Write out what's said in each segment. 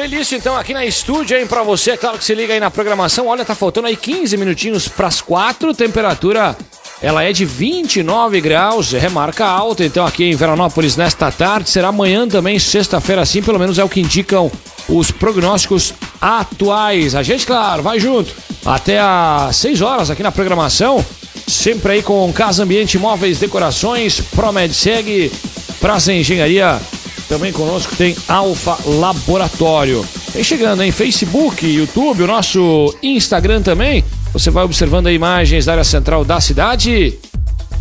É playlist, então, aqui na estúdio, hein, pra você. Claro que se liga aí na programação. Olha, tá faltando aí 15 minutinhos pras 4. Temperatura, ela é de 29 graus, remarca alta. Então, aqui em Veranópolis, nesta tarde. Será amanhã também, sexta-feira, assim, pelo menos é o que indicam os prognósticos atuais. A gente, claro, vai junto até às 6 horas aqui na programação. Sempre aí com Casa Ambiente Móveis Decorações, ProMedseg, Praça Engenharia também conosco tem Alfa Laboratório. Vem chegando em Facebook, YouTube, o nosso Instagram também. Você vai observando aí imagens da área central da cidade,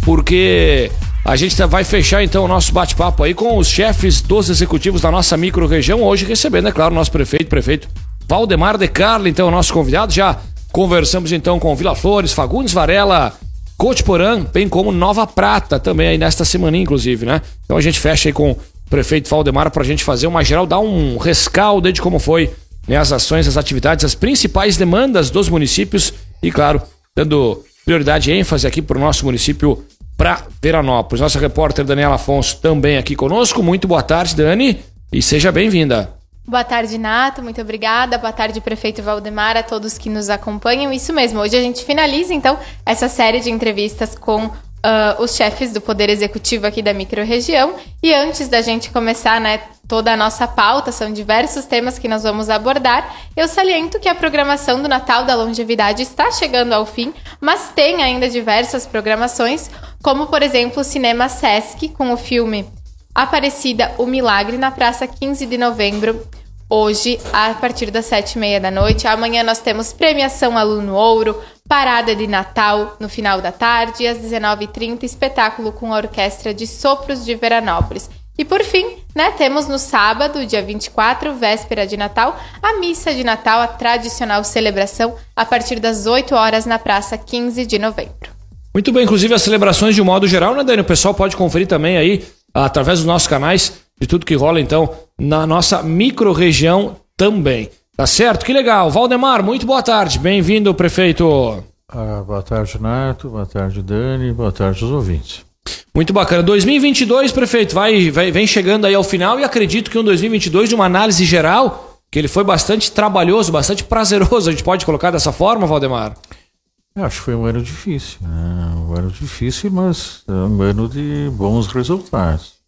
porque a gente tá, vai fechar então o nosso bate-papo aí com os chefes dos executivos da nossa micro-região. Hoje recebendo, é claro, o nosso prefeito, prefeito Valdemar de Carlo, então, o nosso convidado. Já conversamos então com Vila Flores, Fagundes Varela, Cotiporã, bem como Nova Prata também aí nesta semana, inclusive, né? Então a gente fecha aí com prefeito Valdemar para a gente fazer uma geral, dar um rescaldo de como foi né, as ações, as atividades, as principais demandas dos municípios e, claro, dando prioridade e ênfase aqui para o nosso município para Veranópolis. Nossa repórter Daniela Afonso também aqui conosco. Muito boa tarde, Dani, e seja bem-vinda. Boa tarde, Nato. Muito obrigada. Boa tarde, prefeito Valdemar, a todos que nos acompanham. Isso mesmo. Hoje a gente finaliza, então, essa série de entrevistas com uh, os chefes do Poder Executivo aqui da microrregião. E antes da gente começar, né, toda a nossa pauta, são diversos temas que nós vamos abordar. Eu saliento que a programação do Natal da Longevidade está chegando ao fim, mas tem ainda diversas programações, como por exemplo o Cinema Sesc com o filme Aparecida o Milagre na Praça 15 de Novembro. Hoje, a partir das sete e meia da noite. Amanhã nós temos premiação Aluno Ouro, parada de Natal no final da tarde e às 19h30 espetáculo com a orquestra de sopros de Veranópolis. E por fim, né, temos no sábado, dia 24, véspera de Natal, a missa de Natal, a tradicional celebração, a partir das 8 horas na Praça 15 de Novembro. Muito bem, inclusive as celebrações de um modo geral, né, Dani? O pessoal pode conferir também aí, através dos nossos canais, de tudo que rola, então, na nossa micro-região também. Tá certo? Que legal. Valdemar, muito boa tarde. Bem-vindo, prefeito. Ah, boa tarde, Nato. Boa tarde, Dani. Boa tarde aos ouvintes. Muito bacana. 2022, prefeito, vai, vai, vem chegando aí ao final e acredito que um 2022 de uma análise geral, que ele foi bastante trabalhoso, bastante prazeroso, a gente pode colocar dessa forma, Valdemar? Acho que foi um ano difícil, né? Um ano difícil, mas um ano de bons resultados.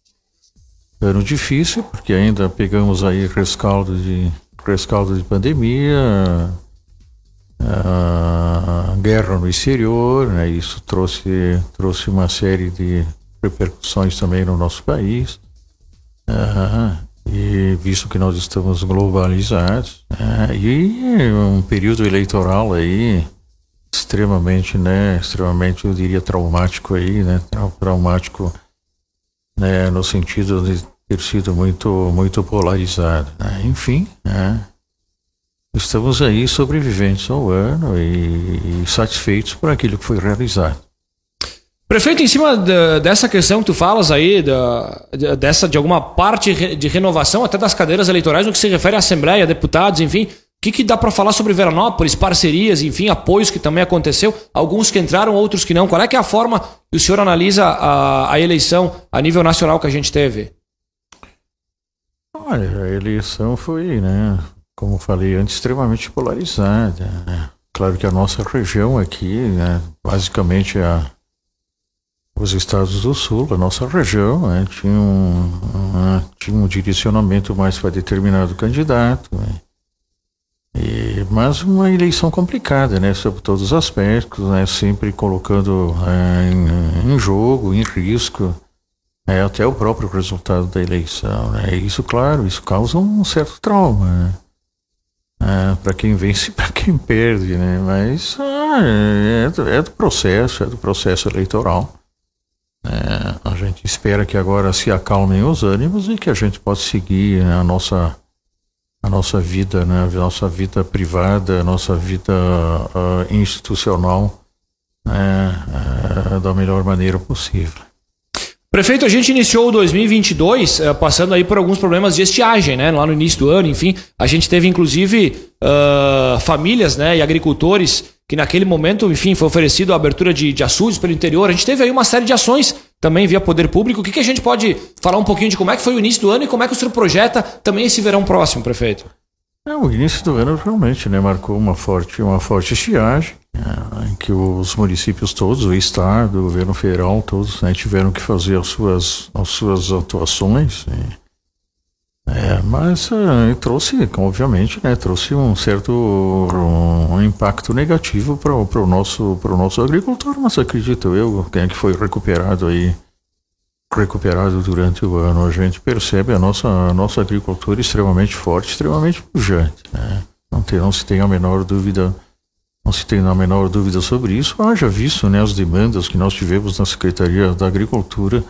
Ano difícil, porque ainda pegamos aí rescaldo de rescaldo de pandemia, a guerra no exterior, né? isso trouxe, trouxe uma série de repercussões também no nosso país. e visto que nós estamos globalizados, né? e um período eleitoral aí extremamente, né, extremamente, eu diria, traumático aí, né, traumático, né, no sentido de ter sido muito, muito polarizado. Né? Enfim, né? estamos aí sobreviventes ao ano e, e, satisfeitos por aquilo que foi realizado. Prefeito, em cima de, dessa questão que tu falas aí, da, dessa de alguma parte de renovação até das cadeiras eleitorais no que se refere à Assembleia, deputados, enfim, o que, que dá para falar sobre Veranópolis, parcerias, enfim, apoios que também aconteceu, alguns que entraram, outros que não. Qual é que é a forma que o senhor analisa a, a eleição a nível nacional que a gente teve? Olha, a eleição foi, né, como falei antes, extremamente polarizada. Né? Claro que a nossa região aqui, né, basicamente a, os estados do sul, a nossa região, né, tinha, um, um, tinha um direcionamento mais para determinado candidato. Né? E, mas uma eleição complicada, né, sobre todos os aspectos, né, sempre colocando é, em, em jogo, em risco, é, até o próprio resultado da eleição. Né? Isso, claro, isso causa um certo trauma. Né? É, para quem vence e para quem perde, né? Mas ah, é, do, é, do, processo, é do processo eleitoral. É, a gente espera que agora se acalmem os ânimos e que a gente possa seguir né, a nossa a nossa vida, né? A nossa vida privada, a nossa vida uh, institucional né? uh, da melhor maneira possível. Prefeito, a gente iniciou o 2022 uh, passando aí por alguns problemas de estiagem, né? Lá no início do ano, enfim. A gente teve, inclusive, uh, famílias né, e agricultores que naquele momento, enfim, foi oferecido a abertura de, de açudes pelo interior. A gente teve aí uma série de ações também via poder público. O que, que a gente pode falar um pouquinho de como é que foi o início do ano e como é que o senhor projeta também esse verão próximo, prefeito? É, o início do ano realmente né, marcou uma forte, uma forte estiagem, em que os municípios todos, o Estado, o governo federal, todos né, tiveram que fazer as suas, as suas atuações. É, mas é, trouxe, obviamente, né, trouxe um certo um impacto negativo para o nosso, nosso agricultor, mas acredito eu, quem é que foi recuperado aí recuperado durante o ano. A gente percebe a nossa, a nossa agricultura extremamente forte, extremamente pujante. Né? Não, tem, não se tem a menor dúvida, não se tem a menor dúvida sobre isso. Haja visto né, as demandas que nós tivemos na Secretaria da Agricultura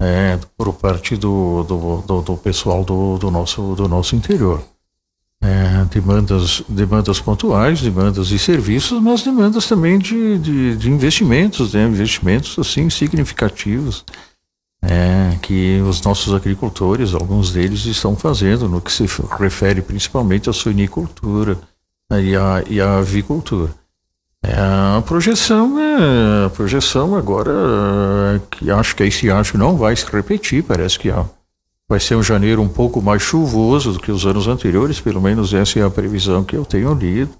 é, por parte do, do, do, do pessoal do, do, nosso, do nosso interior. É, demandas, demandas pontuais, demandas de serviços, mas demandas também de, de, de investimentos, né? investimentos assim significativos é, que os nossos agricultores, alguns deles, estão fazendo no que se refere principalmente à suinicultura e, à, e à avicultura. É, a projeção é, a projeção agora que acho que esse acho não vai se repetir, parece que vai ser um janeiro um pouco mais chuvoso do que os anos anteriores, pelo menos essa é a previsão que eu tenho lido.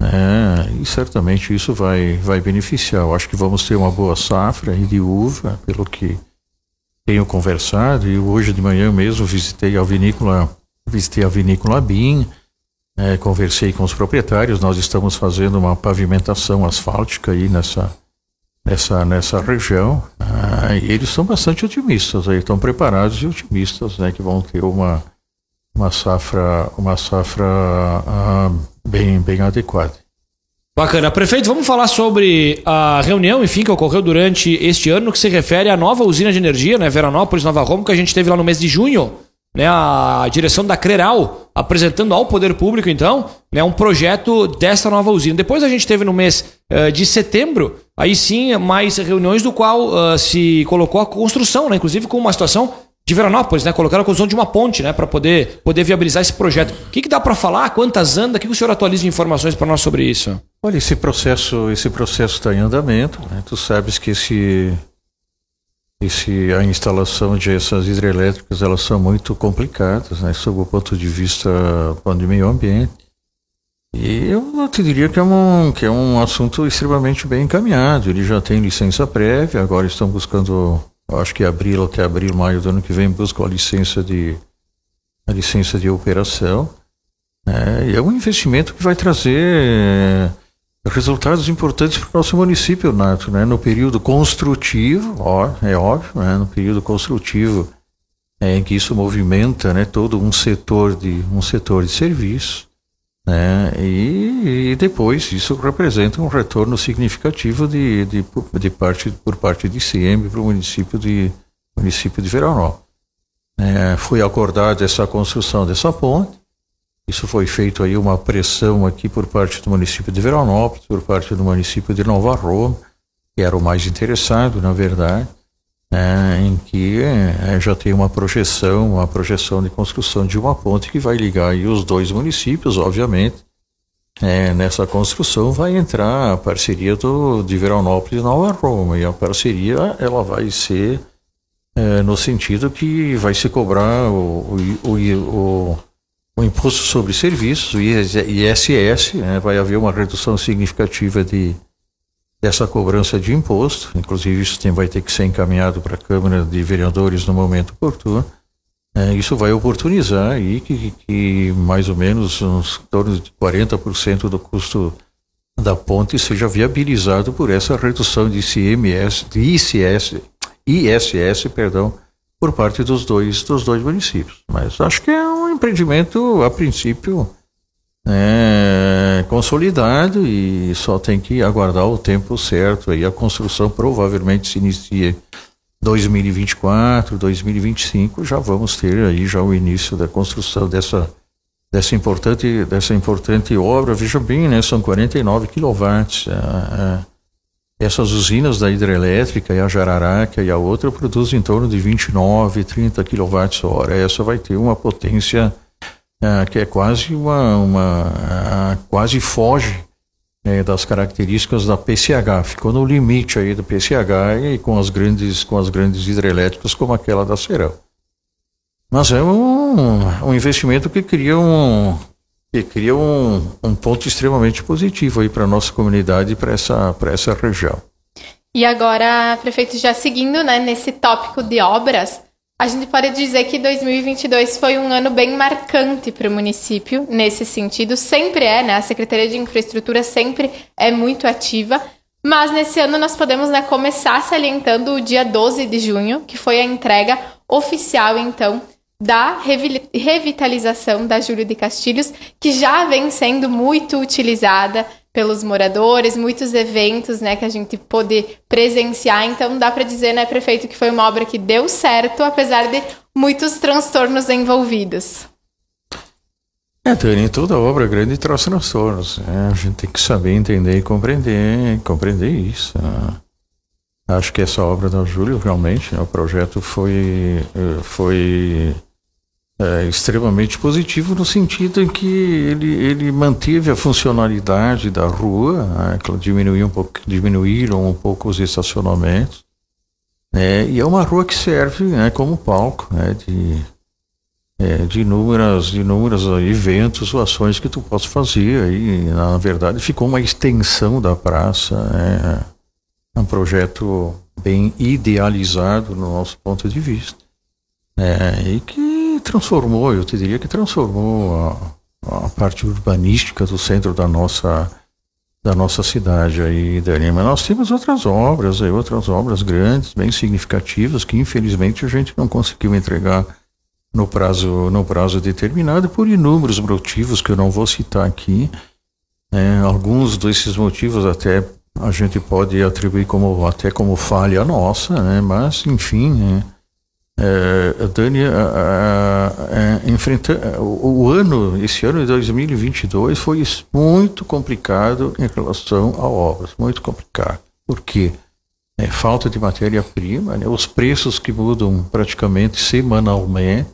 É, e certamente isso vai, vai beneficiar. Eu acho que vamos ter uma boa safra de uva, pelo que tenho conversado e hoje de manhã mesmo visitei a vinícola, visitei a vinícola BIM, é, conversei com os proprietários, nós estamos fazendo uma pavimentação asfáltica aí nessa, nessa, nessa região ah, e eles são bastante otimistas, aí, estão preparados e otimistas, né, que vão ter uma, uma safra, uma safra ah, bem, bem adequada. Bacana. Prefeito, vamos falar sobre a reunião, enfim, que ocorreu durante este ano, que se refere à nova usina de energia, né, Veranópolis, Nova Roma, que a gente teve lá no mês de junho, né, a direção da Creral apresentando ao poder público, então, né, um projeto dessa nova usina. Depois a gente teve no mês uh, de setembro, aí sim, mais reuniões do qual uh, se colocou a construção, né, inclusive com uma situação de Veranópolis, né? Colocaram a construção de uma ponte, né? Para poder, poder viabilizar esse projeto. O que, que dá para falar? Quantas anda? O que, que o senhor atualiza de informações para nós sobre isso? Olha, esse processo, esse processo está em andamento. Né? Tu sabes que esse, esse, a instalação de essas hidrelétricas elas são muito complicadas, né? Sob o ponto de vista do meio ambiente. E eu te diria que é, um, que é um assunto extremamente bem encaminhado. Ele já tem licença prévia, agora estão buscando acho que abril até abril, maio do ano que vem busca a licença de a licença de operação. É, e é um investimento que vai trazer resultados importantes para o nosso município, Nato, né? No período construtivo, ó, é óbvio, né? No período construtivo é, em que isso movimenta, né? Todo um setor de um setor de serviço. Né? E, e, depois isso representa um retorno significativo de, de, de parte, por parte de CIEM para o município de, município de Veranópolis. É, foi acordada essa construção dessa ponte, isso foi feito aí uma pressão aqui por parte do município de Veranópolis, por parte do município de Nova Roma, que era o mais interessado, na verdade, é, em que é, já tem uma projeção, uma projeção de construção de uma ponte que vai ligar os dois municípios, obviamente. É, nessa construção vai entrar a parceria do, de Veranópolis e Nova Roma, e a parceria ela vai ser é, no sentido que vai se cobrar o, o, o, o imposto sobre serviços, o ISS, né, vai haver uma redução significativa de dessa cobrança de imposto, inclusive isso tem, vai ter que ser encaminhado para a Câmara de Vereadores no momento oportuno. É, isso vai oportunizar aí que, que mais ou menos uns torno de 40% do custo da ponte seja viabilizado por essa redução de ICMS, de ICS, ISS, perdão, por parte dos dois dos dois municípios. Mas acho que é um empreendimento a princípio é, consolidado e só tem que aguardar o tempo certo. Aí a construção provavelmente se inicia 2024, 2025, já vamos ter aí já o início da construção dessa dessa importante dessa importante obra. Veja bem, né, são 49 quilowatts. É, essas usinas da hidrelétrica e a Jararaca e a outra produzem em torno de 29, 30 quilowatts hora. Essa vai ter uma potência ah, que é quase uma, uma ah, quase foge é, das características da PCH. Ficou no limite aí do PCH e com as grandes, com as grandes hidrelétricas como aquela da Serão. Mas é um, um investimento que cria um, que cria um, um ponto extremamente positivo aí para a nossa comunidade e para essa, essa região. E agora, prefeito, já seguindo né, nesse tópico de obras, a gente pode dizer que 2022 foi um ano bem marcante para o município nesse sentido. Sempre é, né? A Secretaria de Infraestrutura sempre é muito ativa. Mas nesse ano nós podemos né, começar salientando o dia 12 de junho, que foi a entrega oficial, então, da revitalização da Júlio de Castilhos, que já vem sendo muito utilizada pelos moradores, muitos eventos, né, que a gente pôde presenciar. Então dá para dizer, né, prefeito, que foi uma obra que deu certo, apesar de muitos transtornos envolvidos. É, Dani, toda obra grande traz transtornos. Né? A gente tem que saber entender e compreender, compreender isso. Né? Acho que essa obra da Júlio, realmente, né, o projeto foi, eh, foi é, extremamente positivo no sentido em que ele, ele manteve a funcionalidade da rua, né, diminuiu um pouco, diminuíram um pouco os estacionamentos, né, e é uma rua que serve né, como palco né, de, é, de, inúmeras, de eventos ou ações que tu possa fazer. Aí, na verdade, ficou uma extensão da praça, né, é um projeto bem idealizado no nosso ponto de vista. É, e que transformou, eu te diria que transformou a, a parte urbanística do centro da nossa da nossa cidade aí, Dani. Mas nós temos outras obras, aí, outras obras grandes, bem significativas, que infelizmente a gente não conseguiu entregar no prazo, no prazo determinado por inúmeros motivos que eu não vou citar aqui. É, alguns desses motivos até a gente pode atribuir como até como falha nossa, né? Mas enfim, né? É, Dani, é, enfrenta, o, o, ano, esse ano de 2022 foi muito complicado em relação a obras, muito complicado. Por quê? É, falta de matéria-prima, né, os preços que mudam praticamente semanalmente,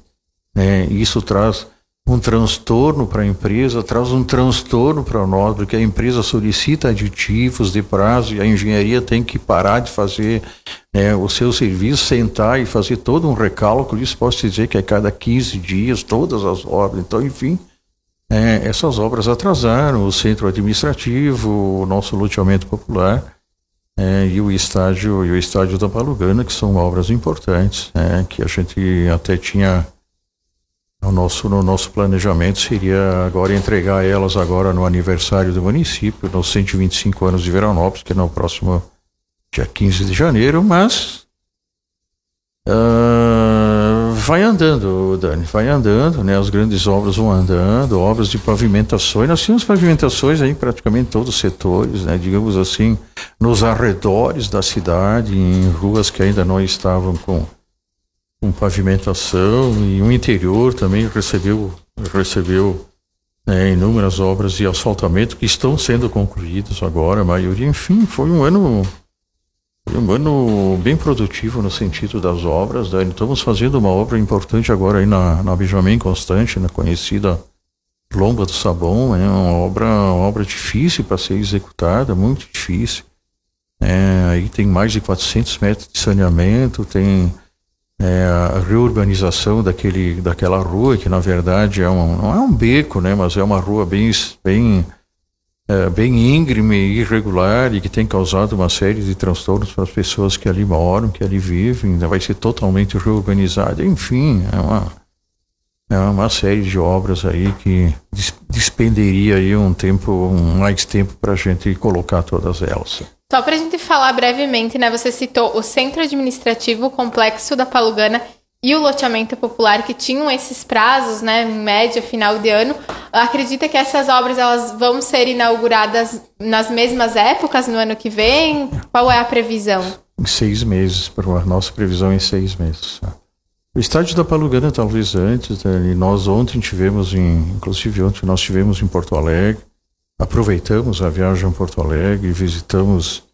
né, isso traz um transtorno para a empresa, traz um transtorno para nós, porque a empresa solicita aditivos de prazo e a engenharia tem que parar de fazer né, o seu serviço, sentar e fazer todo um recálculo. Isso posso dizer que é cada 15 dias, todas as obras. Então, enfim, é, essas obras atrasaram o centro administrativo, o nosso loteamento popular. É, e o estádio e o estádio da Palugana, que são obras importantes, é, que a gente até tinha o nosso, no nosso planejamento seria agora entregar elas agora no aniversário do município, nos 125 anos de Veranópolis, que é no próximo dia 15 de janeiro, mas uh, vai andando, Dani, vai andando, né? As grandes obras vão andando, obras de pavimentações. Nós tínhamos pavimentações aí em praticamente todos os setores, né? Digamos assim, nos arredores da cidade, em ruas que ainda não estavam com com pavimentação e o interior também recebeu recebeu né, inúmeras obras de asfaltamento que estão sendo concluídas agora, a maioria. Enfim, foi um ano foi um ano bem produtivo no sentido das obras. Né? Estamos fazendo uma obra importante agora aí na, na Benjamin Constante, na conhecida Lomba do Sabão. É uma obra, uma obra difícil para ser executada, muito difícil. É, aí tem mais de 400 metros de saneamento, tem é, a reurbanização daquele, daquela rua, que na verdade é um, não é um beco, né, mas é uma rua bem, bem, é, bem íngreme e irregular e que tem causado uma série de transtornos para as pessoas que ali moram, que ali vivem, vai ser totalmente reurbanizada. Enfim, é uma, é uma série de obras aí que dispenderia aí um tempo, um mais tempo para a gente colocar todas elas. Só para a gente falar brevemente, né? Você citou o Centro Administrativo, o Complexo da Palugana e o loteamento popular que tinham esses prazos, né, em média, final de ano. Acredita que essas obras elas vão ser inauguradas nas mesmas épocas no ano que vem? Qual é a previsão? Em seis meses, a nossa previsão é em seis meses. O estádio da Palugana talvez antes, né, nós ontem tivemos em, inclusive ontem nós tivemos em Porto Alegre, aproveitamos a viagem a Porto Alegre e visitamos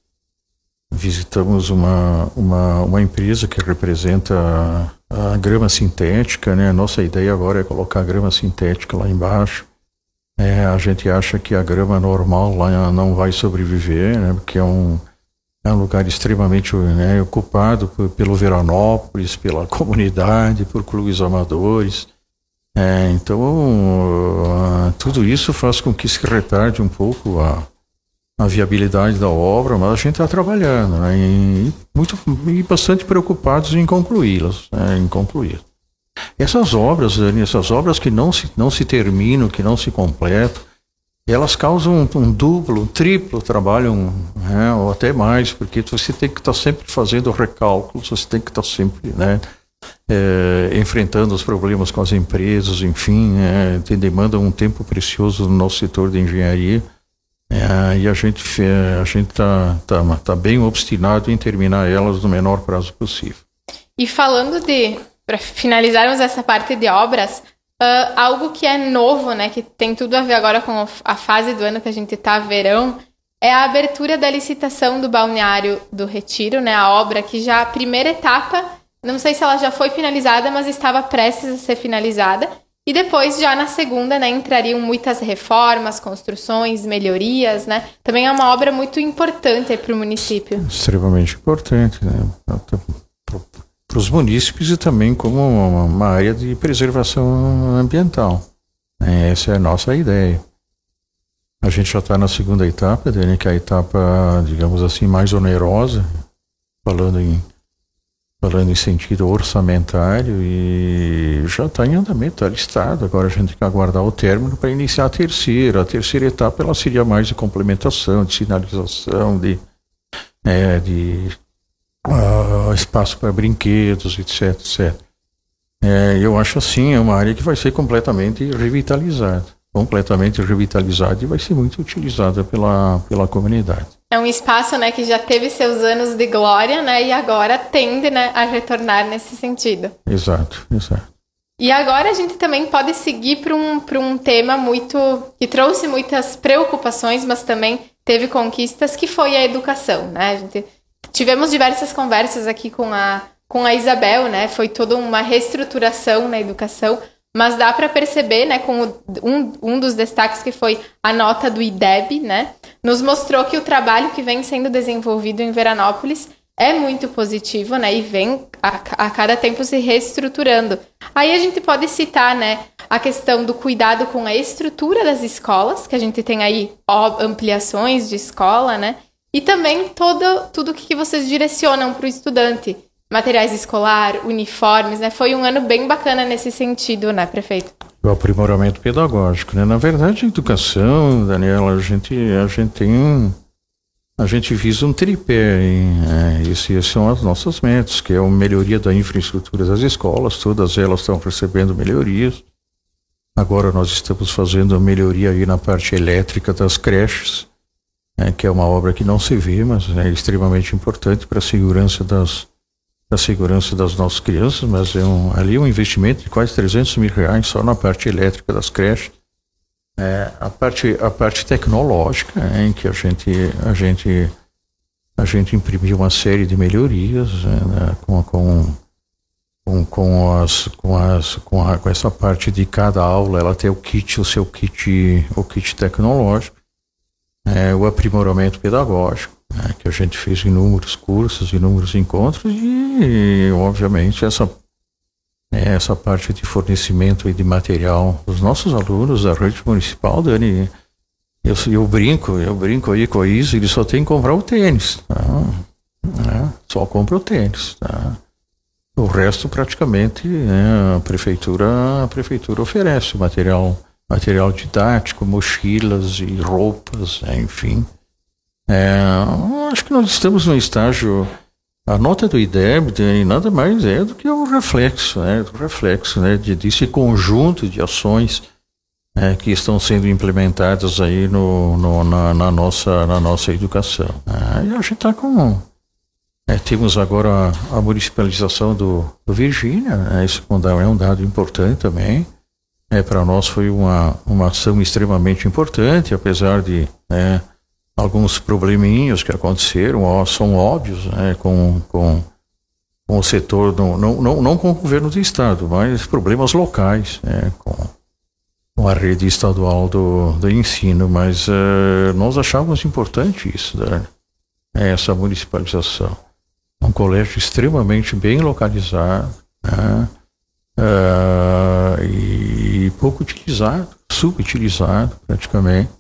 visitamos uma, uma, uma empresa que representa a, a, grama sintética, né? Nossa ideia agora é colocar a grama sintética lá embaixo. É, a gente acha que a grama normal lá não vai sobreviver, né, porque é um, é um lugar extremamente né, ocupado por, pelo Veranópolis, pela comunidade, por clubes amadores. É, então, uh, tudo isso faz com que se retarde um pouco a, a viabilidade da obra, mas a gente está trabalhando né, e, muito, e bastante preocupados em concluí-las, né, em concluir. Essas obras, essas obras que não se, não se terminam, que não se completam, elas causam um, um duplo, um triplo trabalho, um, né, ou até mais, porque você tem que estar tá sempre fazendo recálculos, você tem que estar tá sempre né, é, enfrentando os problemas com as empresas, enfim, é, tem, demanda um tempo precioso no nosso setor de engenharia. É, e a gente a gente está tá, tá bem obstinado em terminar elas no menor prazo possível. E falando de, para finalizarmos essa parte de obras, uh, algo que é novo, né, que tem tudo a ver agora com a fase do ano que a gente está, verão, é a abertura da licitação do balneário do Retiro, né, a obra que já a primeira etapa, não sei se ela já foi finalizada, mas estava prestes a ser finalizada. E depois, já na segunda, né, entrariam muitas reformas, construções, melhorias, né? Também é uma obra muito importante para o município. Extremamente importante, né? Para os munícipes e também como uma área de preservação ambiental. É, essa é a nossa ideia. A gente já está na segunda etapa, que é a etapa, digamos assim, mais onerosa, falando em falando em sentido orçamentário e já está em andamento, está listado. Agora a gente tem que aguardar o término para iniciar a terceira. A terceira etapa ela seria mais de complementação, de sinalização, de, é, de uh, espaço para brinquedos, etc, etc. É, eu acho assim, é uma área que vai ser completamente revitalizada. Completamente revitalizada e vai ser muito utilizada pela, pela comunidade. É um espaço, né, que já teve seus anos de glória, né, e agora tende, né, a retornar nesse sentido. Exato, exato. E agora a gente também pode seguir para um, um tema muito que trouxe muitas preocupações, mas também teve conquistas, que foi a educação, né? A gente tivemos diversas conversas aqui com a com a Isabel, né? Foi toda uma reestruturação na educação, mas dá para perceber, né, com o, um, um dos destaques que foi a nota do IDEB, né? Nos mostrou que o trabalho que vem sendo desenvolvido em Veranópolis é muito positivo, né? E vem a, a, cada tempo se reestruturando. Aí a gente pode citar, né, a questão do cuidado com a estrutura das escolas, que a gente tem aí ampliações de escola, né? E também todo, tudo que vocês direcionam para o estudante. Materiais escolar, uniformes, né? Foi um ano bem bacana nesse sentido, né, prefeito? o aprimoramento pedagógico, né? Na verdade, a educação, Daniela, a gente, a gente tem um, a gente visa um tripé, hein? É, esses são as nossas metas, que é a melhoria da infraestrutura das escolas, todas elas estão recebendo melhorias. Agora nós estamos fazendo a melhoria aí na parte elétrica das creches, né? que é uma obra que não se vê, mas é extremamente importante para a segurança das, da segurança das nossas crianças, mas é um, ali é um investimento de quase 300 mil reais só na parte elétrica das creches. É, a parte a parte tecnológica é, em que a gente a gente a gente imprimiu uma série de melhorias né, com, com com, com, as, com, as, com, a, com essa parte de cada aula, ela tem o kit, o seu kit, o kit tecnológico, é, o aprimoramento pedagógico, né, que a gente fez inúmeros cursos, inúmeros encontros e, obviamente, essa, né, essa parte de fornecimento e de material dos nossos alunos da rede municipal, Dani, eu, eu brinco, eu brinco aí com isso, ele só tem que comprar o tênis, tá? né, só compra o tênis, tá? O resto praticamente né, a prefeitura a prefeitura oferece material material didático, mochilas e roupas, né, enfim. É, acho que nós estamos no estágio. A nota do IDEB nada mais é do que o reflexo, né, do reflexo né, de, desse conjunto de ações é, que estão sendo implementadas aí no, no na, na, nossa, na nossa educação. É, e a gente está com. É, temos agora a, a municipalização do, do Virgínia, né, isso é um dado importante também. É, Para nós foi uma, uma ação extremamente importante, apesar de. Né, alguns probleminhas que aconteceram, ó, são óbvios, né, com, com, com o setor, não, não, não, não com o governo do Estado, mas problemas locais, né, com, com a rede estadual do, do ensino, mas uh, nós achávamos importante isso, né? essa municipalização. Um colégio extremamente bem localizado né? uh, e pouco utilizado, subutilizado praticamente.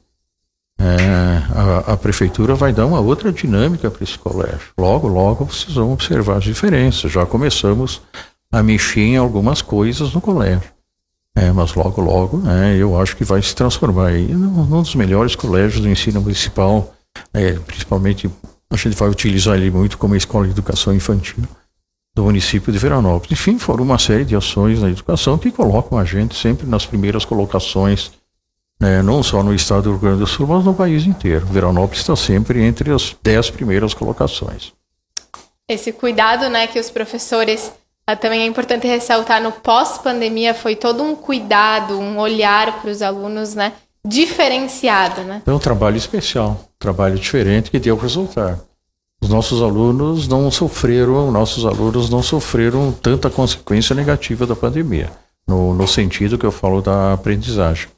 É, a, a, prefeitura vai dar uma outra dinâmica para esse colégio. Logo, logo vocês vão observar as diferenças. Já começamos a mexer em algumas coisas no colégio. É, mas logo, logo, é, eu acho que vai se transformar num, num dos melhores colégios do ensino municipal, é, principalmente a gente vai utilizar ele muito como escola de educação infantil do município de Veranópolis. Enfim, foram uma série de ações na educação que colocam a gente sempre nas primeiras colocações, né, não só no estado do Rio Grande do Sul, mas no país inteiro. Veranópolis está sempre entre as dez primeiras colocações. Esse cuidado né, que os professores ah, também é importante ressaltar no pós-pandemia foi todo um cuidado, um olhar para os alunos, né? Diferenciado, né? É um trabalho especial, um trabalho diferente que deu resultado. Os nossos alunos não sofreram, nossos alunos não sofreram tanta consequência negativa da pandemia, no, no sentido que eu falo da aprendizagem.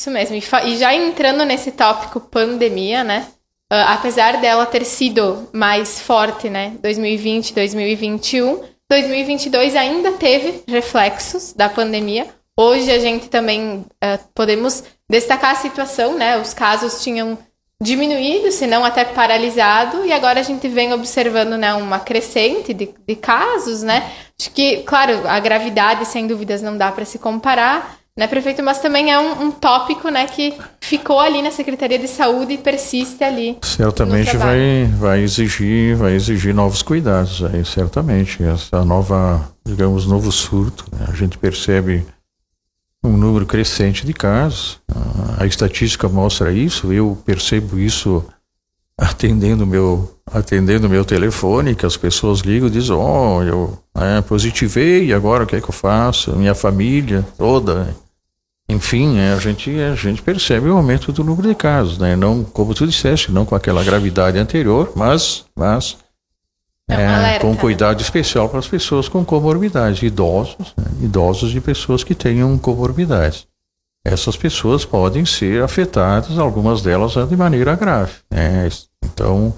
Isso mesmo. E já entrando nesse tópico pandemia, né? Uh, apesar dela ter sido mais forte, né? 2020, 2021 2022 ainda teve reflexos da pandemia. Hoje a gente também uh, podemos destacar a situação, né? Os casos tinham diminuído, se não até paralisado, e agora a gente vem observando né, uma crescente de, de casos, né? Acho que, claro, a gravidade, sem dúvidas, não dá para se comparar, né, prefeito? Mas também é um, um, tópico, né, que ficou ali na Secretaria de Saúde e persiste ali. Certamente vai, vai exigir, vai exigir novos cuidados aí, certamente. Essa nova, digamos, novo surto, né? a gente percebe um número crescente de casos. A estatística mostra isso, eu percebo isso atendendo meu atendendo meu telefone, que as pessoas ligam e dizem, oh, eu é, positivei, agora o que é que eu faço? Minha família toda enfim, é, a, gente, a gente percebe o aumento do número de casos, né? Não, como tu disseste, não com aquela gravidade anterior, mas, mas é, com cuidado especial para as pessoas com comorbidades, idosos, né? idosos de pessoas que tenham comorbidades. Essas pessoas podem ser afetadas, algumas delas de maneira grave. Né? Então,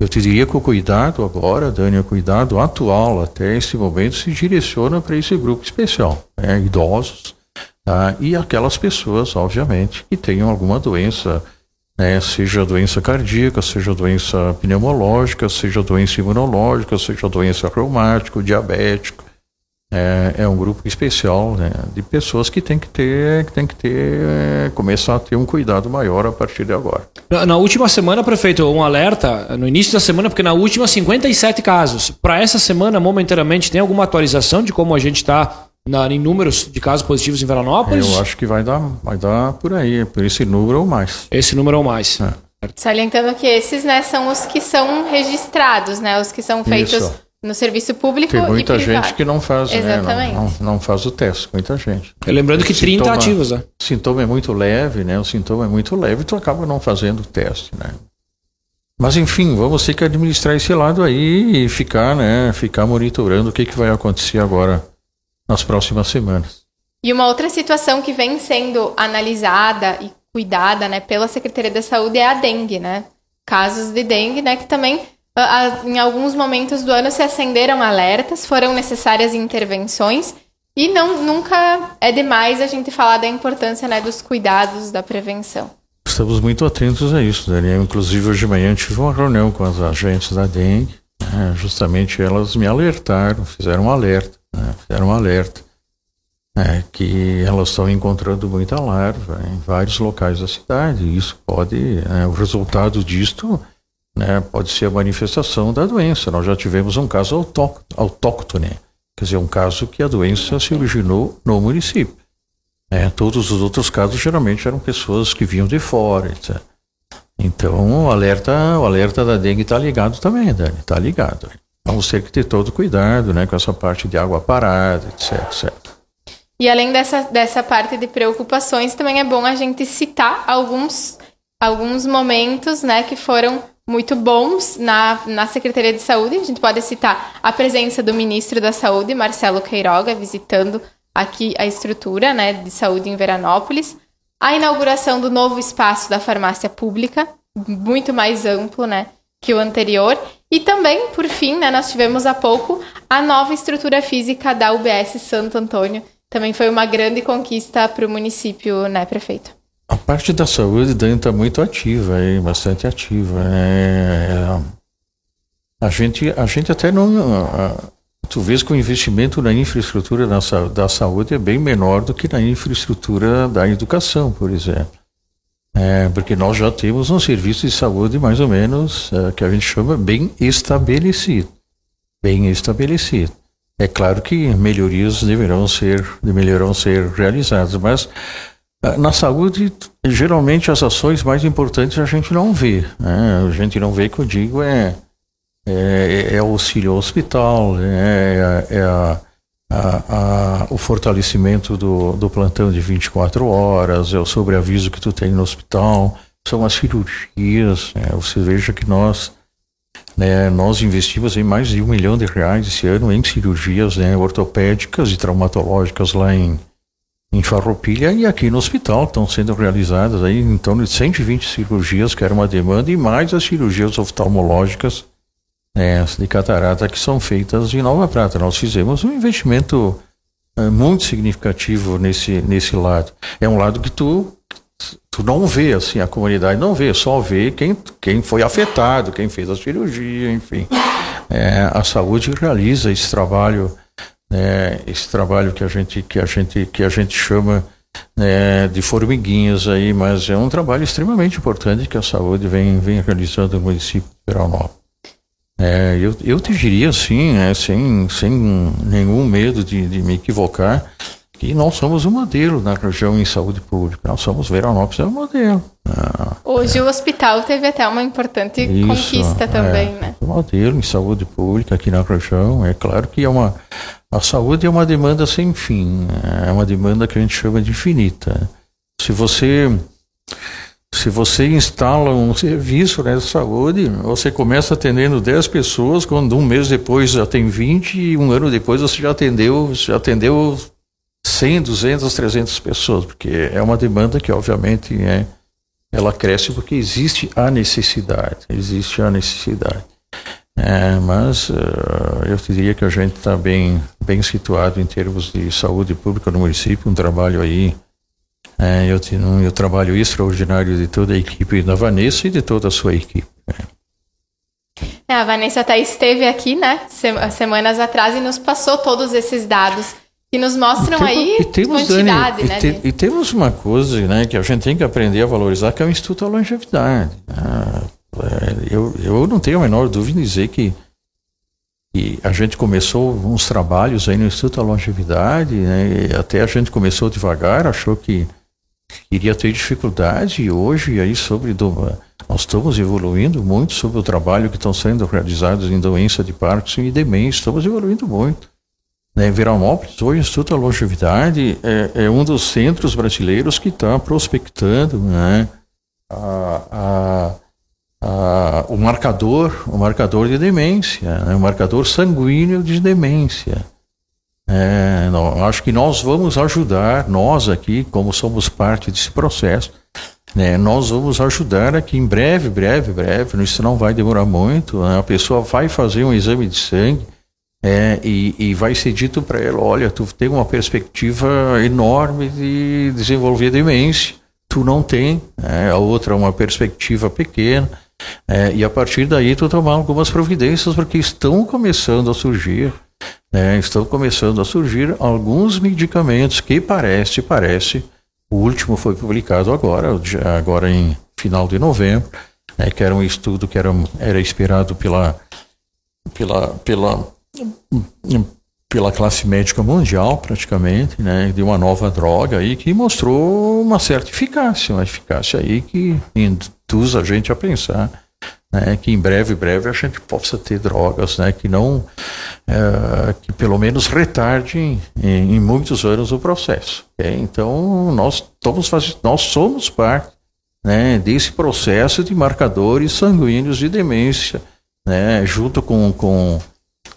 eu te diria que o cuidado agora, Dani, o cuidado atual até esse momento se direciona para esse grupo especial, né? idosos, Tá? E aquelas pessoas, obviamente, que tenham alguma doença, né? seja doença cardíaca, seja doença pneumológica, seja doença imunológica, seja doença reumática, diabético. É, é, um grupo especial né, de pessoas que tem que ter, que tem que ter, é, começar a ter um cuidado maior a partir de agora. Na, na, última semana, prefeito, um alerta, no início da semana, porque na última 57 casos. Para essa semana, momentaneamente, tem alguma atualização de como a gente está na, em números de casos positivos em Veranópolis? Eu acho que vai dar, vai dar por aí, por esse número ou mais. Esse número ou mais. É. Salientando que esses, né, são os que são registrados, né, os que são feitos Isso. no serviço público Tem muita gente que não faz, Exatamente. Né, não, não, não, faz o teste, muita gente. Lembrando que 30 sintoma, ativos, né? O sintoma é muito leve, né, o sintoma é muito leve, tu acaba não fazendo o teste, né. Mas enfim, vamos ter que administrar esse lado aí e ficar, né, ficar monitorando o que, que vai acontecer agora nas próximas semanas. E uma outra situação que vem sendo analisada e cuidada né, pela Secretaria da Saúde é a dengue, né? Casos de dengue, né? Que também, em alguns momentos do ano, se acenderam alertas, foram necessárias intervenções. E não, nunca é demais a gente falar da importância né, dos cuidados da prevenção. Estamos muito atentos a isso, Daniel. Inclusive, hoje de manhã tive uma reunião com as agentes da dengue. Né? Justamente elas me alertaram, fizeram um alerta né, fizeram um alerta né, que elas estão encontrando muita larva em vários locais da cidade. E isso pode, né, o resultado disto né, pode ser a manifestação da doença. Nós já tivemos um caso autóctone, quer dizer, um caso que a doença se originou no município. É, todos os outros casos geralmente eram pessoas que vinham de fora, etc. Então o alerta, o alerta da dengue está ligado também, Dani, está ligado. Vamos ter que ter todo cuidado né, com essa parte de água parada, etc, etc. E além dessa, dessa parte de preocupações, também é bom a gente citar alguns, alguns momentos né, que foram muito bons na, na Secretaria de Saúde. A gente pode citar a presença do ministro da Saúde, Marcelo Queiroga, visitando aqui a estrutura né, de saúde em Veranópolis, a inauguração do novo espaço da farmácia pública, muito mais amplo né, que o anterior, e também, por fim, né, nós tivemos há pouco a nova estrutura física da UBS Santo Antônio. Também foi uma grande conquista para o município, né, prefeito? A parte da saúde ainda está muito ativa, hein, bastante ativa. É, é, a, gente, a gente até não. Tu vês que o investimento na infraestrutura da saúde é bem menor do que na infraestrutura da educação, por exemplo. É, porque nós já temos um serviço de saúde mais ou menos é, que a gente chama bem estabelecido. Bem estabelecido. É claro que melhorias deverão ser, deverão ser realizadas, mas é, na saúde, geralmente as ações mais importantes a gente não vê. Né? A gente não vê que eu digo é é, é auxílio ao hospital, é, é a, a, a, o fortalecimento do, do plantão de 24 horas, é o sobreaviso que tu tem no hospital, são as cirurgias. Né? Você veja que nós né, nós investimos em mais de um milhão de reais esse ano em cirurgias né, ortopédicas e traumatológicas lá em, em Farroupilha e aqui no hospital estão sendo realizadas aí em torno de 120 cirurgias, que era uma demanda, e mais as cirurgias oftalmológicas né, de catarata que são feitas em Nova Prata. Nós fizemos um investimento é, muito significativo nesse, nesse lado. É um lado que tu, tu não vê, assim, a comunidade não vê, só vê quem, quem foi afetado, quem fez a cirurgia, enfim. É, a saúde realiza esse trabalho, né, esse trabalho que a gente, que a gente, que a gente chama é, de formiguinhas aí, mas é um trabalho extremamente importante que a saúde vem, vem realizando no município de Veranópolis. É, eu, eu te diria assim, é, sem, sem nenhum medo de, de me equivocar, que nós somos um modelo na região em saúde pública. Nós somos Veranópolis é um modelo. Ah, Hoje é. o hospital teve até uma importante Isso, conquista é, também, né? Um modelo em saúde pública aqui na região. É claro que é uma a saúde é uma demanda sem fim. É uma demanda que a gente chama de infinita. Se você se você instala um serviço de saúde, você começa atendendo 10 pessoas, quando um mês depois já tem 20 e um ano depois você já atendeu, já atendeu 100, 200, 300 pessoas, porque é uma demanda que obviamente é, ela cresce porque existe a necessidade, existe a necessidade. É, mas uh, eu diria que a gente está bem, bem situado em termos de saúde pública no município, um trabalho aí é, eu tenho um trabalho extraordinário de toda a equipe da Vanessa e de toda a sua equipe. É, a Vanessa até esteve aqui, né, semanas atrás e nos passou todos esses dados que nos mostram tem, aí temos, quantidade, Dani, né? E, te, e, temos uma coisa, né, que a gente tem que aprender a valorizar, que é o Instituto da Longevidade. Ah, é, eu, eu não tenho a menor dúvida em dizer que, que a gente começou uns trabalhos aí no Instituto da Longevidade, né, até a gente começou devagar, achou que iria ter dificuldade e hoje aí sobre do, nós estamos evoluindo muito sobre o trabalho que estão sendo realizados em doença de Parkinson e demência, estamos evoluindo muito. Né, Veranópolis, hoje o Instituto da Longevidade é, é um dos centros brasileiros que está prospectando né, a, a, a, o marcador, o marcador de demência, né, o marcador sanguíneo de demência. É, não, acho que nós vamos ajudar, nós aqui, como somos parte desse processo, né, nós vamos ajudar aqui em breve, breve, breve, isso não vai demorar muito, né, a pessoa vai fazer um exame de sangue é, e, e vai ser dito para ela, olha, tu tem uma perspectiva enorme de desenvolver demência, tu não tem, é, a outra uma perspectiva pequena, é, e a partir daí tu tomar algumas providências porque estão começando a surgir né, estão começando a surgir alguns medicamentos que parece, parece, o último foi publicado agora, agora em final de novembro, né, que era um estudo que era, era esperado pela, pela, pela, pela classe médica mundial, praticamente, né, de uma nova droga aí que mostrou uma certa eficácia, uma eficácia aí que induz a gente a pensar né, que em breve, breve a gente possa ter drogas, né, que não, é, que pelo menos retardem em, em, muitos anos o processo. Okay? Então nós estamos fazendo, nós somos parte, né, desse processo de marcadores sanguíneos de demência, né, junto com, com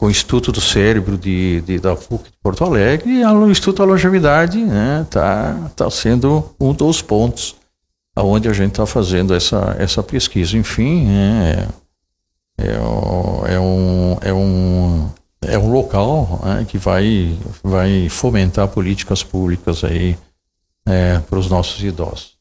com o Instituto do Cérebro de, de, da PUC de Porto Alegre e o Instituto da Longevidade está né, tá, tá sendo um dos pontos aonde a gente está fazendo essa, essa pesquisa. Enfim, é, é, é, um, é, um, é um local né, que vai, vai fomentar políticas públicas aí é, para os nossos idosos.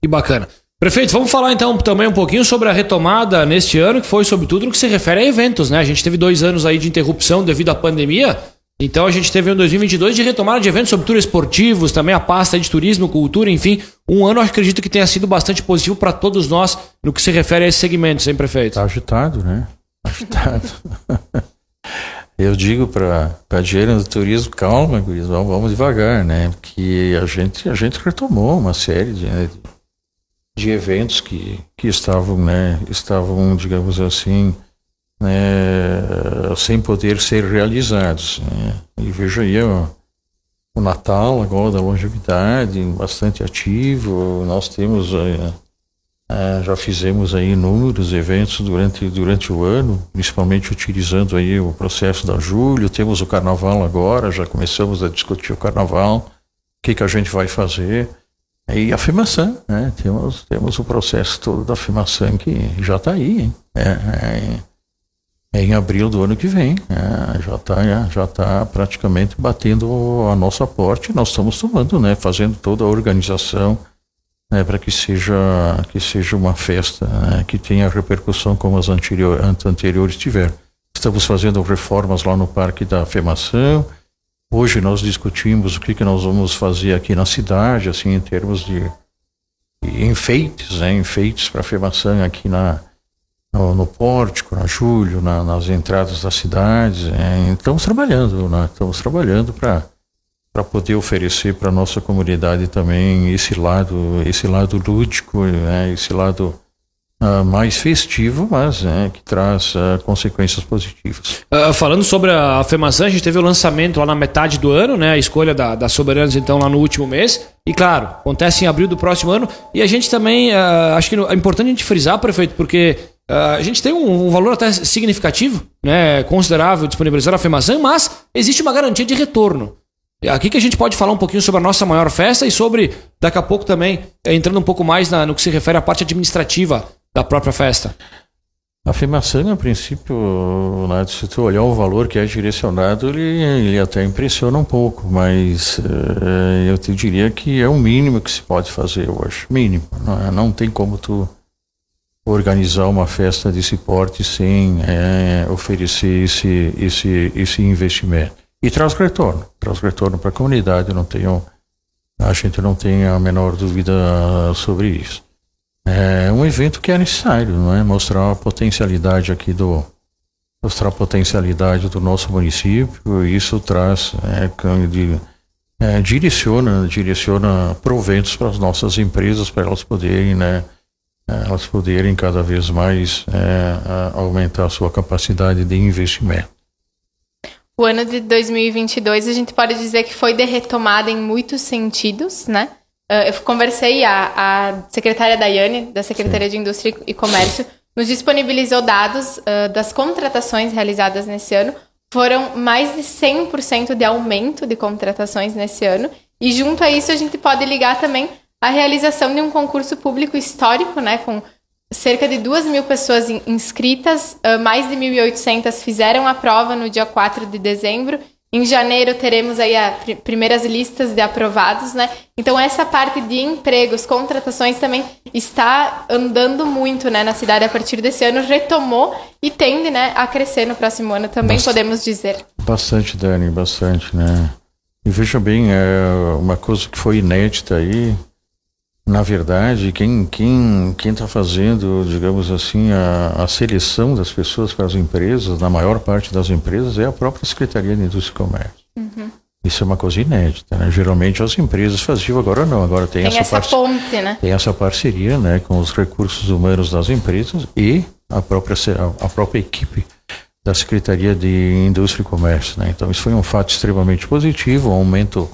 Que bacana. Prefeito, vamos falar então também um pouquinho sobre a retomada neste ano, que foi sobretudo no que se refere a eventos, né? A gente teve dois anos aí de interrupção devido à pandemia, então a gente teve um 2022 de retomada de eventos, sobretudo esportivos, também a pasta de turismo, cultura, enfim, um ano eu acredito que tenha sido bastante positivo para todos nós no que se refere a esse segmento, sem prefeito. Está agitado, né? Agitado. eu digo para a gerência do turismo, calma, Guiz, vamos, vamos, devagar, né? Porque a gente, a gente retomou uma série de, de eventos que, que estavam, né, estavam, digamos assim, né, sem poder ser realizados. Né? E veja aí ó, o Natal agora da longevidade, bastante ativo. Nós temos, é, já fizemos aí inúmeros eventos durante, durante o ano, principalmente utilizando aí o processo da Julho. Temos o Carnaval agora, já começamos a discutir o Carnaval, o que, que a gente vai fazer. E afirmação, né? Temos, temos o processo todo da afirmação que já está aí, hein? É, é, em abril do ano que vem. É, já está já tá praticamente batendo a nossa porta e nós estamos tomando, né? Fazendo toda a organização né, para que seja, que seja uma festa né, que tenha repercussão como as anterior, anteriores tiveram. Estamos fazendo reformas lá no Parque da Afirmação, Hoje nós discutimos o que, que nós vamos fazer aqui na cidade, assim, em termos de, enfeites, né? enfeites para afirmação aqui na, no, no pórtico, na Júlio, na, nas entradas das cidades. É, estamos trabalhando, né? estamos trabalhando para para poder oferecer para nossa comunidade também esse lado, esse lado lúdico, né? esse lado uh, mais festivo, mas né, que traz uh, consequências positivas. Uh, falando sobre a afirmação, a gente teve o lançamento lá na metade do ano, né, a escolha da, da então lá no último mês, e claro, acontece em abril do próximo ano, e a gente também, acho que é importante a gente frisar, prefeito, porque a gente tem um, um, valor até significativo, né, considerável disponibilizar a afirmação, mas existe uma garantia de retorno. Aqui que a gente pode falar um pouquinho sobre a nossa maior festa e sobre, daqui a pouco também, entrando um pouco mais na, no que se refere à parte administrativa da própria festa? A afirmação, a princípio, né, se tu olhar o valor que é direcionado, ele, ele até impressiona um pouco, mas uh, eu te diria que é o mínimo que se pode fazer hoje. Mínimo. Não, é? não tem como tu organizar uma festa desse porte sem é, oferecer esse, esse, esse investimento. E traz retorno. Traz retorno para a comunidade, não tenho, a gente não tem a menor dúvida sobre isso é um evento que é necessário, não é? Mostrar a potencialidade aqui do mostrar a potencialidade do nosso município. Isso traz é, de, é, direciona direciona proventos para as nossas empresas para elas poderem, né? É, elas poderem cada vez mais é, aumentar a sua capacidade de investimento. O ano de 2022 a gente pode dizer que foi de retomada em muitos sentidos, né? Uh, eu conversei, a, a secretária Daiane, da Secretaria Sim. de Indústria e Comércio, nos disponibilizou dados uh, das contratações realizadas nesse ano. Foram mais de 100% de aumento de contratações nesse ano. E junto a isso, a gente pode ligar também a realização de um concurso público histórico, né, com cerca de 2 mil pessoas inscritas, uh, mais de 1.800 fizeram a prova no dia 4 de dezembro em janeiro teremos aí as primeiras listas de aprovados, né? Então essa parte de empregos, contratações também está andando muito, né, na cidade a partir desse ano, retomou e tende, né, a crescer no próximo ano também, Bast podemos dizer. Bastante, Dani, bastante, né? E veja bem, é uma coisa que foi inédita aí, na verdade, quem quem quem está fazendo, digamos assim, a, a, seleção das pessoas para as empresas, na maior parte das empresas, é a própria Secretaria de Indústria e Comércio. Uhum. Isso é uma coisa inédita, né? Geralmente as empresas faziam, agora não, agora tem, tem essa, essa ponte, né? Tem essa parceria, né, com os recursos humanos das empresas e a própria a própria equipe da Secretaria de Indústria e Comércio, né? Então isso foi um fato extremamente positivo, um aumento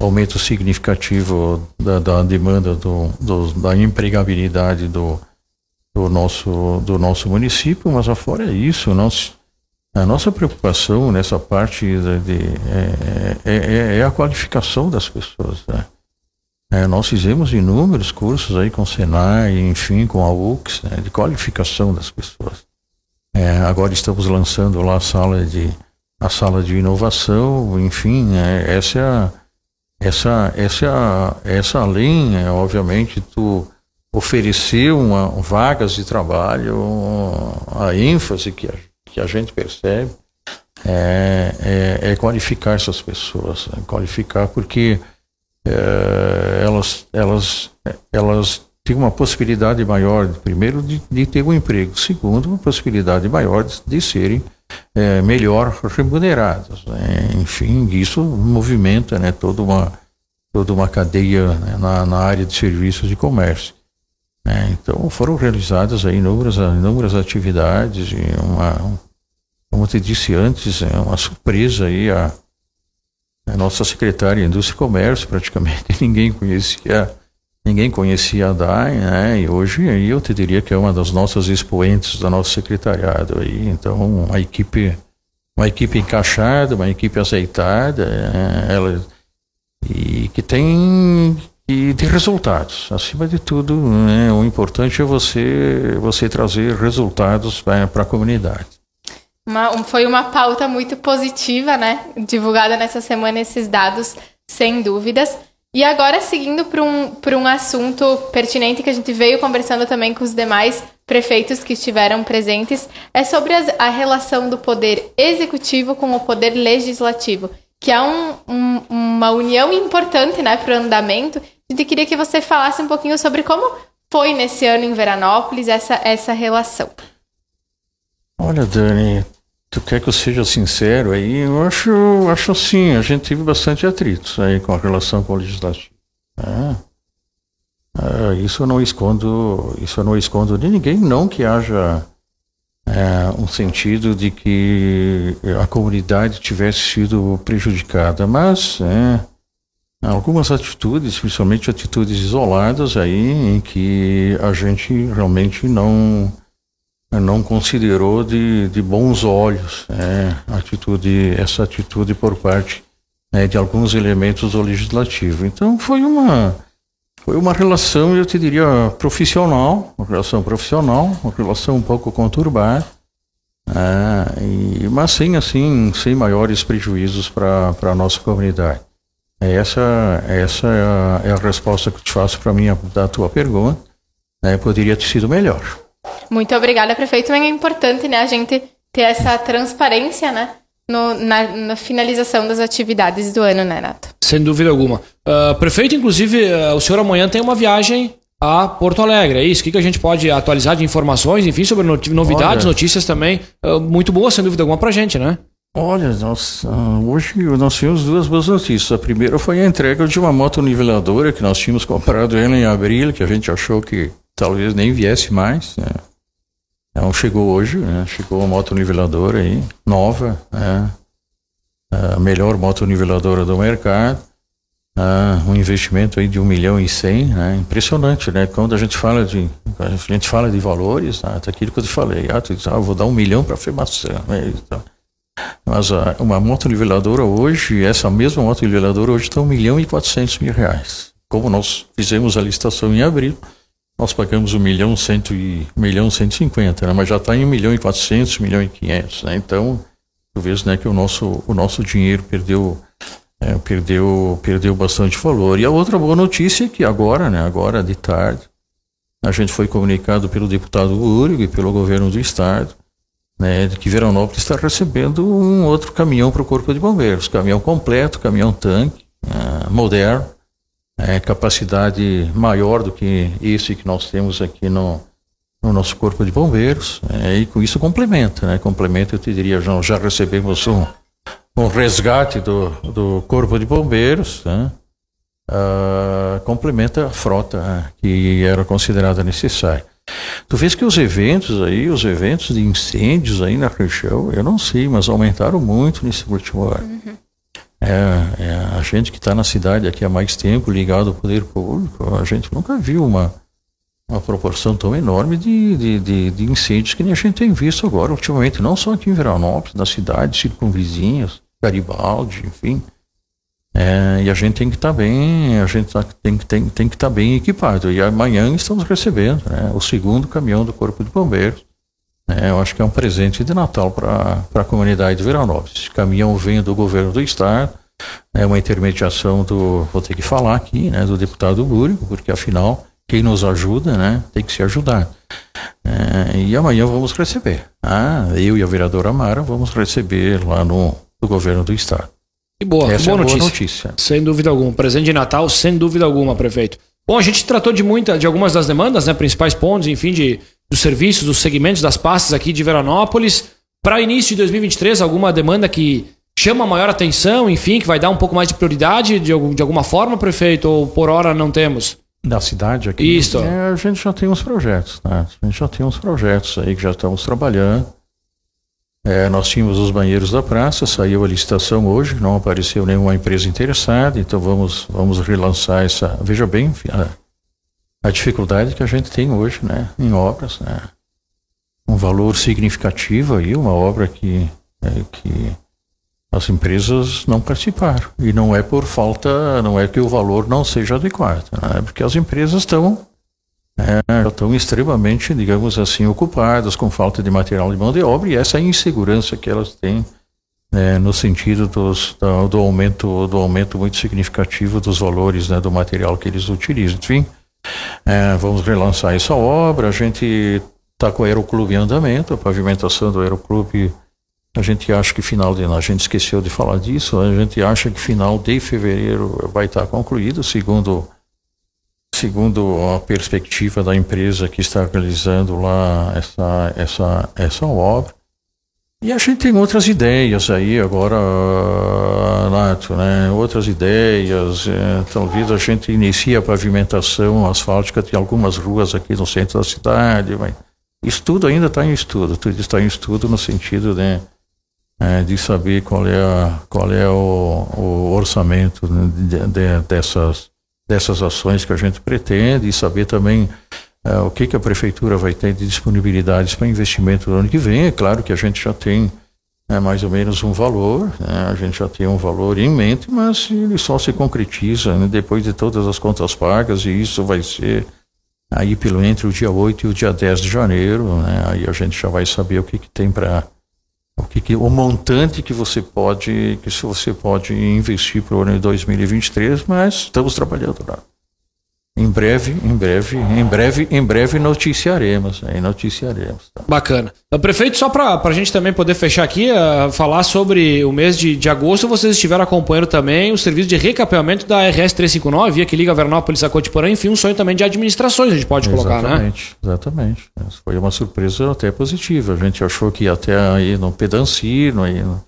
aumento significativo da, da demanda do, do, da empregabilidade do, do, nosso, do nosso município, mas afora isso, nós A nossa preocupação nessa parte de, de é, é, é, é, a qualificação das pessoas. Né? É, nós fizemos inúmeros cursos aí com o Senai, enfim, com a UX, né, de qualificação das pessoas. É, agora estamos lançando lá a sala de, a sala de inovação, enfim, é, essa é a, essa, essa, essa é, obviamente, tu oferecer uma, vagas de trabalho, a ênfase que a, que a gente percebe é, é, é qualificar essas pessoas, é qualificar porque é, elas, elas, elas têm uma possibilidade maior, primeiro, de, de ter um emprego, segundo, uma possibilidade maior de, de serem é, melhor remuneradas. Né? Enfim, isso movimenta né, toda, uma, toda uma cadeia né, na, na área de serviços de comércio. Né? Então foram realizadas inúmeras, inúmeras atividades e uma, como eu te disse antes, é uma surpresa aí a a nossa secretária de Indústria e Comércio, praticamente ninguém conhecia, ninguém conhecia a DAI, né? E hoje eu te diria que é uma das nossas expoentes do nosso secretariado aí. Então, uma equipe, uma equipe encaixada, uma equipe aceitada, é, ela e que tem e de resultados. Acima de tudo, né, o importante é você você trazer resultados para a comunidade. Uma, foi uma pauta muito positiva, né? Divulgada nessa semana esses dados, sem dúvidas. E agora, seguindo para um, um assunto pertinente que a gente veio conversando também com os demais prefeitos que estiveram presentes, é sobre as, a relação do poder executivo com o poder legislativo, que é um, um, uma união importante né, para o andamento. A gente queria que você falasse um pouquinho sobre como foi nesse ano em Veranópolis essa, essa relação. Olha, Dani, Tu quer que eu seja sincero aí? Eu acho, acho assim, a gente teve bastante atritos aí com a relação com o legislativo. É. É, isso eu não escondo, isso eu não escondo de ninguém, não que haja é, um sentido de que a comunidade tivesse sido prejudicada, mas é, algumas atitudes, principalmente atitudes isoladas aí, em que a gente realmente não não considerou de, de bons olhos é, atitude, essa atitude por parte né, de alguns elementos do legislativo. Então foi uma foi uma relação, eu te diria, profissional, uma relação profissional, uma relação um pouco conturbada, é, e, mas sem assim, sem maiores prejuízos para a nossa comunidade. Essa, essa é a, é a resposta que eu te faço para mim da tua pergunta. Né, poderia ter sido melhor. Muito obrigada, prefeito. Também é importante, né, a gente ter essa transparência, né? No, na, na, finalização das atividades do ano, né, Nato? Sem dúvida alguma. Uh, prefeito, inclusive, uh, o senhor amanhã tem uma viagem a Porto Alegre, é isso? O que, que a gente pode atualizar de informações, enfim, sobre novidades, Olha, notícias também, uh, muito boas, sem dúvida alguma, pra gente, né? Olha, nós, hoje nós tivemos duas boas notícias. A primeira foi a entrega de uma moto niveladora que nós tínhamos comprado ela em abril, que a gente achou que talvez nem viesse mais. Né? Então chegou hoje, né? chegou a moto niveladora aí, nova, né? a melhor moto niveladora do mercado, uh, um investimento aí de um milhão e cem, né? impressionante, né? Quando a gente fala de, a gente fala de valores, né? Tá aquilo que eu te falei, ah, tu diz, ah, vou dar um milhão para afirmação, né? Então, mas uh, uma moto niveladora hoje, essa mesma moto niveladora hoje está um milhão e quatrocentos mil reais. Como nós fizemos a licitação em abril, nós pagamos um milhão cento e um milhão cento e cinquenta, né? mas já está em um milhão e quatrocentos, um milhão e quinhentos, né? Então, tu vês, né, que o nosso o nosso dinheiro perdeu é, perdeu perdeu bastante valor. E a outra boa notícia é que agora, né, agora de tarde, a gente foi comunicado pelo deputado Úrigo e pelo governo do estado, né, que Veranópolis está recebendo um outro caminhão para o corpo de bombeiros, caminhão completo, caminhão tanque, uh, moderno é, capacidade maior do que esse que nós temos aqui no, no nosso corpo de bombeiros, é, e com isso complementa, né? Complementa, eu te diria, já, já recebemos um, um resgate do, do corpo de bombeiros, né? Uh, complementa a frota né? que era considerada necessária. Tu vês que os eventos aí, os eventos de incêndios aí na região, eu não sei, mas aumentaram muito nesse último ano. Uhum. É, é, a gente que está na cidade aqui há mais tempo, ligado ao poder público, a gente nunca viu uma, uma proporção tão enorme de, de, de, de, incêndios que nem a gente tem visto agora, ultimamente, não só aqui em Veranópolis, na cidade, circunvizinhas, Garibaldi, enfim. É, e a gente tem que estar tá bem, a gente tá, tem, tem, tem que estar tá bem equipado. E amanhã estamos recebendo né, o segundo caminhão do Corpo de Bombeiros. É, eu acho que é um presente de Natal para a comunidade de Veranópolis. Esse caminhão vem do governo do estado, é uma intermediação do, vou ter que falar aqui, né, do deputado Búrico, porque afinal quem nos ajuda, né, tem que se ajudar. É, e amanhã vamos receber. Ah, eu e a vereadora Mara vamos receber lá no, no governo do estado. Que boa, Essa boa, é notícia. boa notícia. Sem dúvida alguma. Presente de Natal, sem dúvida alguma, prefeito. Bom, a gente tratou de muita, de algumas das demandas, né, principais pontos, enfim, de, dos serviços, dos segmentos, das pastas aqui de Veranópolis. Para início de 2023, alguma demanda que chama maior atenção, enfim, que vai dar um pouco mais de prioridade de, de alguma forma, prefeito, ou por hora não temos? da cidade aqui. Isso. É, a gente já tem uns projetos, né? A gente já tem uns projetos aí que já estamos trabalhando. É, nós tínhamos os banheiros da praça, saiu a licitação hoje, não apareceu nenhuma empresa interessada, então vamos, vamos relançar essa. Veja bem a, a dificuldade que a gente tem hoje, né? Em obras, né? Um valor significativo aí, uma obra que, é, que as empresas não participaram. E não é por falta, não é que o valor não seja adequado, né? porque as empresas estão é, estão extremamente, digamos assim, ocupadas com falta de material de mão de obra e essa insegurança que elas têm é, no sentido dos, do, do, aumento do aumento muito significativo dos valores né, do material que eles utilizam. Enfim, é, vamos relançar essa obra. A gente está com o aeroclube em andamento, a pavimentação do aeroclube a gente acha que final de a gente esqueceu de falar disso. A gente acha que final de fevereiro vai estar concluído, segundo segundo a perspectiva da empresa que está realizando lá essa essa essa obra. E a gente tem outras ideias aí agora, Nato, né? Outras ideias. É, talvez a gente inicie a pavimentação asfáltica de algumas ruas aqui no centro da cidade. Mas isso tudo ainda está em estudo. Tudo está em estudo no sentido, né? é, de saber qual é, a, qual é o, o orçamento né, de, de, dessas, dessas ações que a gente pretende e saber também é, o que, que a prefeitura vai ter de disponibilidades para investimento no ano que vem. É claro que a gente já tem é, mais ou menos um valor, né, a gente já tem um valor em mente, mas ele só se concretiza né, depois de todas as contas pagas e isso vai ser aí pelo entre o dia 8 e o dia 10 de janeiro, né, aí a gente já vai saber o que, que tem para o, que, que, o montante que você pode que você pode investir para o ano de 2023, mas estamos trabalhando lá. Em breve, em breve, em breve, em breve noticiaremos, aí noticiaremos. Tá? Bacana. Então, prefeito, só para a gente também poder fechar aqui, uh, falar sobre o mês de, de agosto, vocês estiveram acompanhando também o serviço de recapeamento da RS 359, via que liga Vernópolis a Cotiporã, enfim, um sonho também de administrações, a gente pode colocar, exatamente, né? Exatamente, exatamente. Foi uma surpresa até positiva. A gente achou que ia até aí no Pedancino, aí no,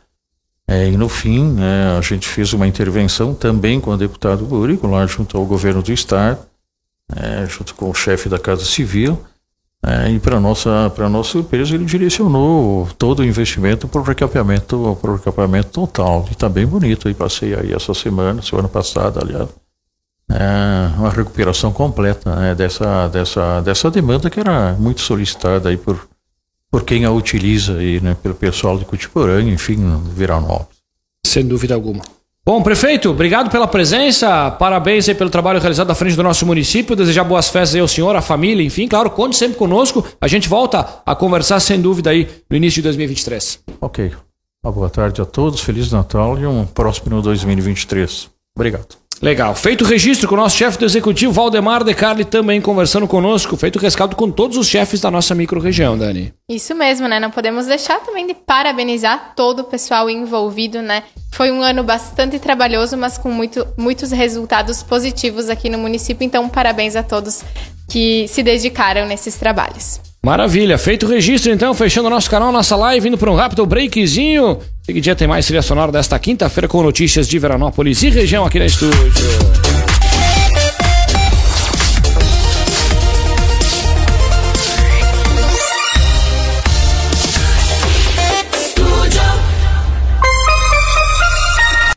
é, e no fim, né, a gente fez uma intervenção também com o deputado Búrico, lá junto ao governo do estado, é, junto com o chefe da Casa Civil. É, e para nossa para nossa surpresa ele direcionou todo o investimento para o recapeamento para o recapeamento total e está bem bonito aí passei aí essa semana semana passada aliás é, uma recuperação completa né, dessa dessa dessa demanda que era muito solicitada aí por por quem a utiliza aí né pelo pessoal de Cutiporã enfim Viranópolis sem dúvida alguma Bom, prefeito, obrigado pela presença, parabéns pelo trabalho realizado à frente do nosso município, desejar boas festas aí ao senhor, à família, enfim, claro, conte sempre conosco, a gente volta a conversar sem dúvida aí no início de 2023. Ok, uma boa tarde a todos, Feliz Natal e um próximo 2023. Obrigado. Legal. Feito o registro com o nosso chefe do executivo, Valdemar De Carli, também conversando conosco. Feito o rescaldo com todos os chefes da nossa micro-região, Dani. Isso mesmo, né? Não podemos deixar também de parabenizar todo o pessoal envolvido, né? Foi um ano bastante trabalhoso, mas com muito, muitos resultados positivos aqui no município. Então, parabéns a todos que se dedicaram nesses trabalhos. Maravilha, feito o registro então, fechando o nosso canal, nossa live, indo para um rápido breakzinho. Seguinte dia tem mais trilha sonora desta quinta-feira com notícias de Veranópolis e região aqui na estúdio.